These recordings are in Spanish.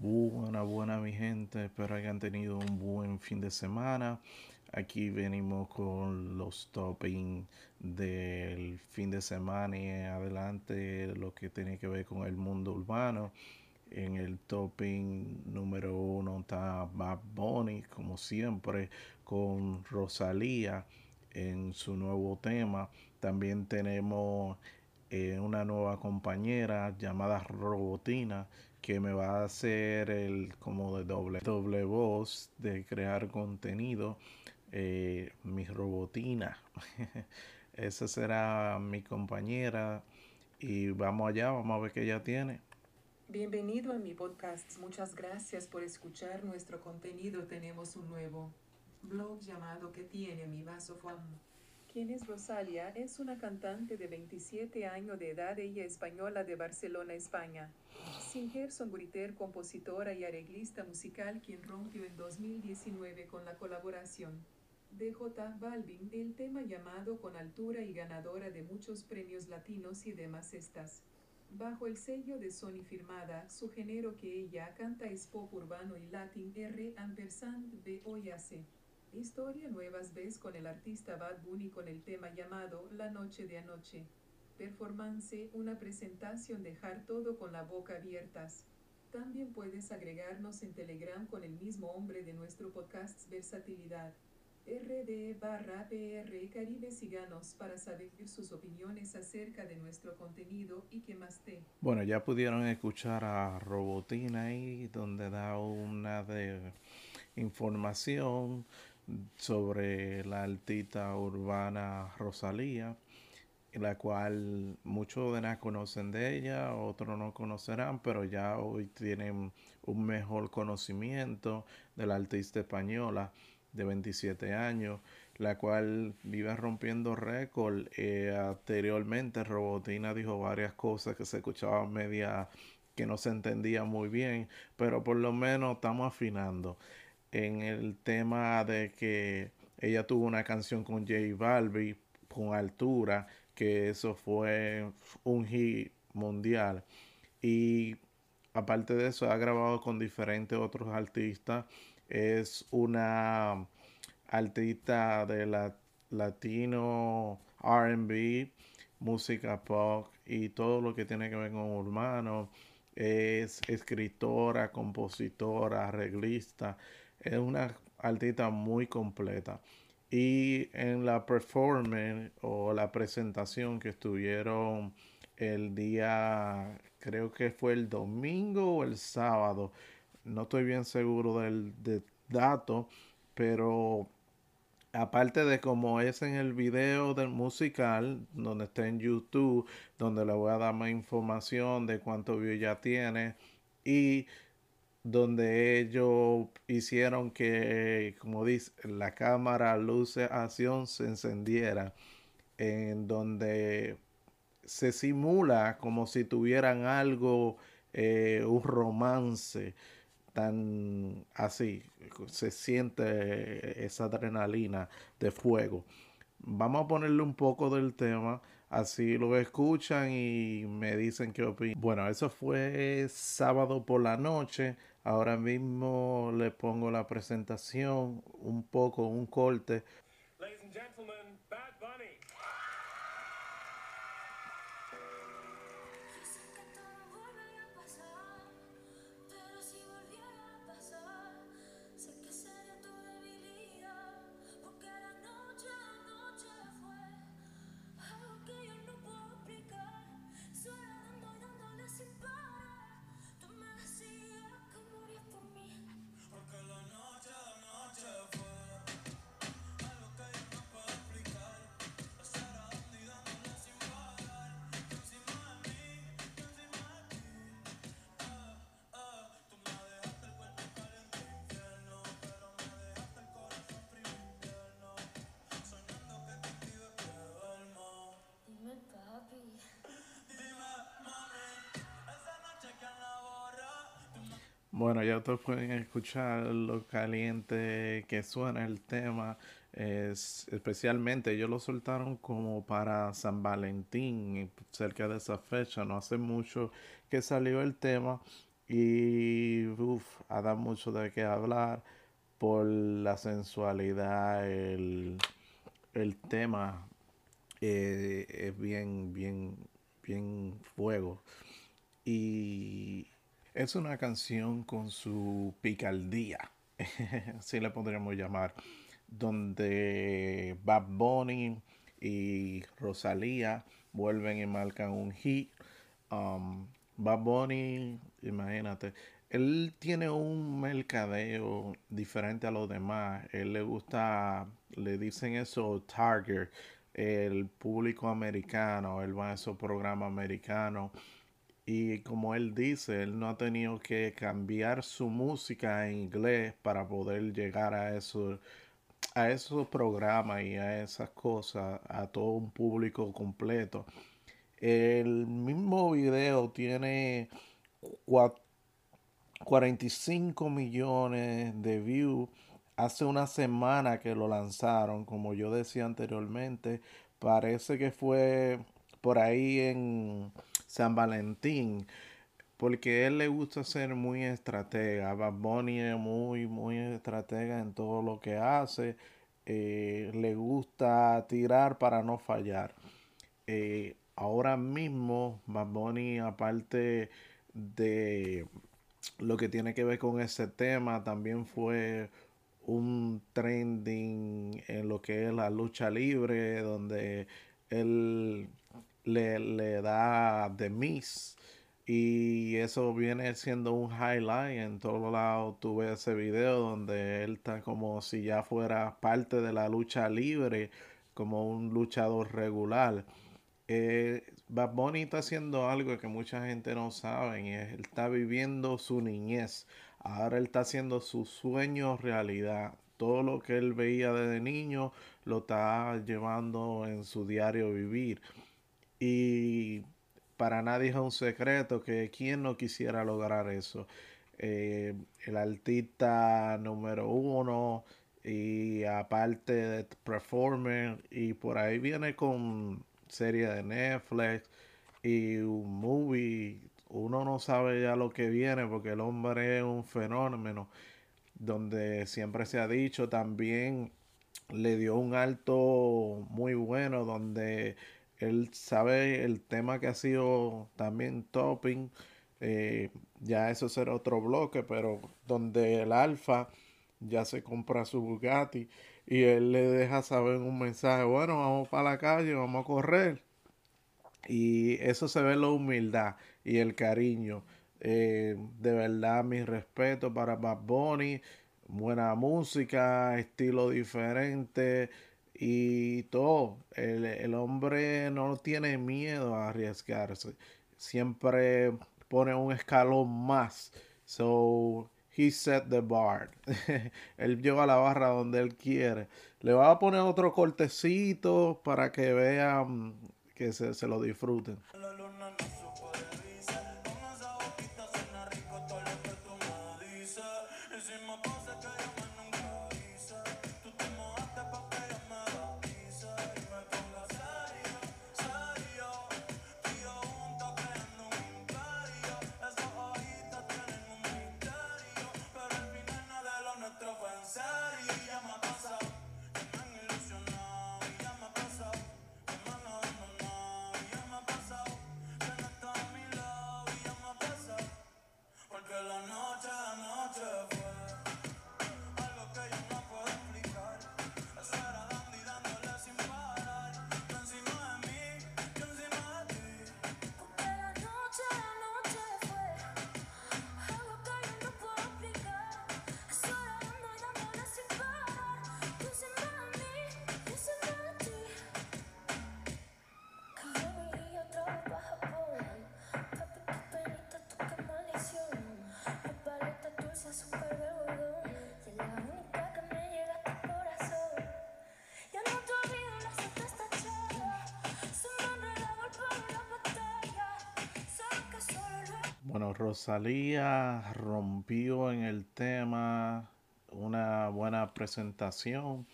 Buena, buena mi gente, espero hayan tenido un buen fin de semana. Aquí venimos con los toppings del fin de semana y adelante lo que tiene que ver con el mundo urbano. En el topping número uno está Bad Bunny, como siempre, con Rosalía en su nuevo tema. También tenemos eh, una nueva compañera llamada Robotina que me va a hacer el como de doble doble voz de crear contenido eh, mi robotina esa será mi compañera y vamos allá vamos a ver qué ella tiene Bienvenido a mi podcast. Muchas gracias por escuchar nuestro contenido. Tenemos un nuevo blog llamado ¿Qué tiene mi vaso? ¿Quién es Rosalia? Es una cantante de 27 años de edad, ella española de Barcelona, España. Singer, songwriter, compositora y arreglista musical quien rompió en 2019 con la colaboración de J Balvin el tema llamado Con altura y ganadora de muchos premios latinos y demás estas. Bajo el sello de Sony firmada, su género que ella canta es pop urbano y latin R ampersand B O y AC. Historia nuevas ves con el artista Bad Bunny con el tema llamado La noche de anoche. Performance, una presentación dejar todo con la boca abiertas. También puedes agregarnos en Telegram con el mismo hombre de nuestro podcast Versatilidad. RD barra PR Caribe Síganos para saber sus opiniones acerca de nuestro contenido y qué más te. Bueno, ya pudieron escuchar a Robotina ahí donde da una de información sobre la altita urbana Rosalía, la cual muchos de las conocen de ella, otros no conocerán, pero ya hoy tienen un mejor conocimiento de la artista española de 27 años, la cual vive rompiendo récord. Eh, anteriormente Robotina dijo varias cosas que se escuchaban media que no se entendía muy bien, pero por lo menos estamos afinando en el tema de que ella tuvo una canción con J Balvin con altura, que eso fue un hit mundial. Y aparte de eso, ha grabado con diferentes otros artistas. Es una artista de la, latino, RB, música pop y todo lo que tiene que ver con urbano. Es escritora, compositora, arreglista es una artista muy completa. Y en la performance o la presentación que estuvieron el día, creo que fue el domingo o el sábado, no estoy bien seguro del, dato, pero aparte de como es en el video del musical, donde está en YouTube, donde le voy a dar más información de cuánto view ya tiene y donde ellos hicieron que, como dice, la cámara luce acción se encendiera, en donde se simula como si tuvieran algo, eh, un romance tan así, se siente esa adrenalina de fuego. Vamos a ponerle un poco del tema Así lo escuchan y me dicen qué opinan. Bueno, eso fue sábado por la noche. Ahora mismo le pongo la presentación, un poco, un corte Bueno, ya ustedes pueden escuchar lo caliente que suena el tema. Es, especialmente ellos lo soltaron como para San Valentín, cerca de esa fecha. No hace mucho que salió el tema. Y a dar mucho de qué hablar por la sensualidad, el, el tema eh, es bien, bien, bien fuego. Y es una canción con su picardía, así le podríamos llamar, donde Bad Bunny y Rosalía vuelven y marcan un hit. Um, Bad Bunny, imagínate, él tiene un mercadeo diferente a los demás. Él le gusta, le dicen eso, target, el público americano. Él va a esos programas americanos. Y como él dice, él no ha tenido que cambiar su música en inglés para poder llegar a eso, a esos programas y a esas cosas, a todo un público completo. El mismo video tiene 45 millones de views. Hace una semana que lo lanzaron, como yo decía anteriormente, parece que fue por ahí en San Valentín porque él le gusta ser muy estratega. Bad Bunny es muy, muy estratega en todo lo que hace. Eh, le gusta tirar para no fallar. Eh, ahora mismo, Bad Bunny, aparte de lo que tiene que ver con ese tema, también fue un trending en lo que es la lucha libre, donde él le, le da de Miss y eso viene siendo un highlight. En todos lados tuve ese video donde él está como si ya fuera parte de la lucha libre, como un luchador regular. Eh, Bad Bunny está haciendo algo que mucha gente no sabe y él está viviendo su niñez. Ahora él está haciendo su sueño realidad. Todo lo que él veía desde niño lo está llevando en su diario vivir. Y para nadie es un secreto que quien no quisiera lograr eso. Eh, el artista número uno y aparte de performer y por ahí viene con serie de Netflix y un movie uno no sabe ya lo que viene porque el hombre es un fenómeno donde siempre se ha dicho también le dio un alto muy bueno donde él sabe el tema que ha sido también topping. Eh, ya eso será otro bloque, pero donde el Alfa ya se compra su Bugatti y él le deja saber un mensaje, bueno, vamos para la calle, vamos a correr. Y eso se ve la humildad y el cariño. Eh, de verdad, mi respeto para Bad Bunny. Buena música, estilo diferente y todo. El, hombre no tiene miedo a arriesgarse. Siempre pone un escalón más. So, he set the bar. él lleva la barra donde él quiere. Le va a poner otro cortecito para que vean que se, se lo disfruten. Bueno, Rosalía rompió en el tema una buena presentación.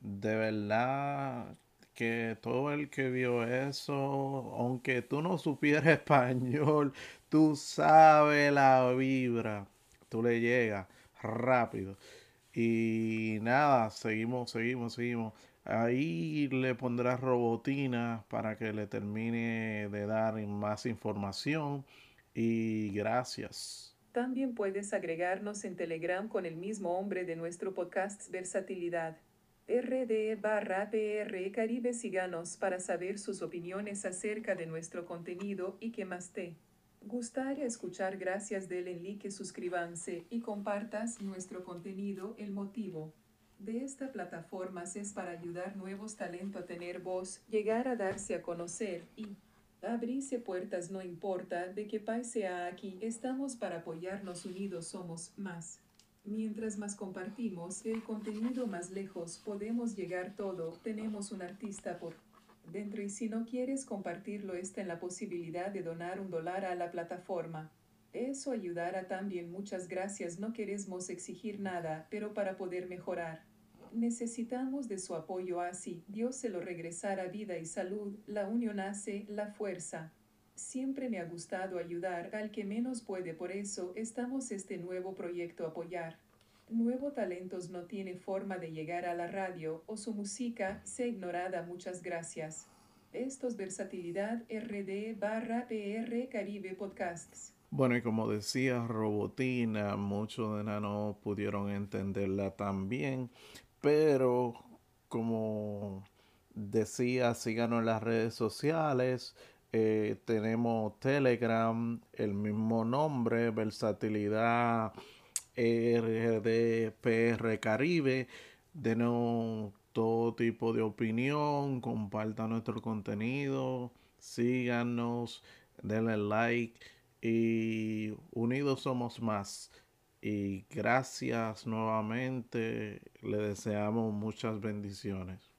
De verdad que todo el que vio eso, aunque tú no supieras español, tú sabes la vibra. tú le llegas rápido. Y nada, seguimos, seguimos, seguimos. Ahí le pondrás robotina para que le termine de dar más información. Y gracias. También puedes agregarnos en Telegram con el mismo hombre de nuestro podcast Versatilidad. RD barra PR Caribe Síganos para saber sus opiniones acerca de nuestro contenido y que más te gustaría escuchar. Gracias del like, suscríbanse y compartas nuestro contenido. El motivo de esta plataforma es para ayudar nuevos talentos a tener voz, llegar a darse a conocer y abrirse puertas. No importa de qué país sea aquí, estamos para apoyarnos unidos, somos más. Mientras más compartimos el contenido más lejos podemos llegar todo, tenemos un artista por dentro y si no quieres compartirlo está en la posibilidad de donar un dólar a la plataforma. Eso ayudará también. Muchas gracias. No queremos exigir nada, pero para poder mejorar. Necesitamos de su apoyo así. Dios se lo regresará vida y salud. La unión hace la fuerza. Siempre me ha gustado ayudar al que menos puede, por eso estamos este nuevo proyecto apoyar. Nuevo Talentos no tiene forma de llegar a la radio o su música se ignorada. Muchas gracias. Esto es Versatilidad RD barra PR Caribe Podcasts. Bueno, y como decía Robotina, muchos de no pudieron entenderla también, pero como decía, síganos en las redes sociales, eh, tenemos Telegram, el mismo nombre, Versatilidad RDPR Caribe. Denos todo tipo de opinión, compartan nuestro contenido, síganos, denle like y unidos somos más y gracias nuevamente. Le deseamos muchas bendiciones.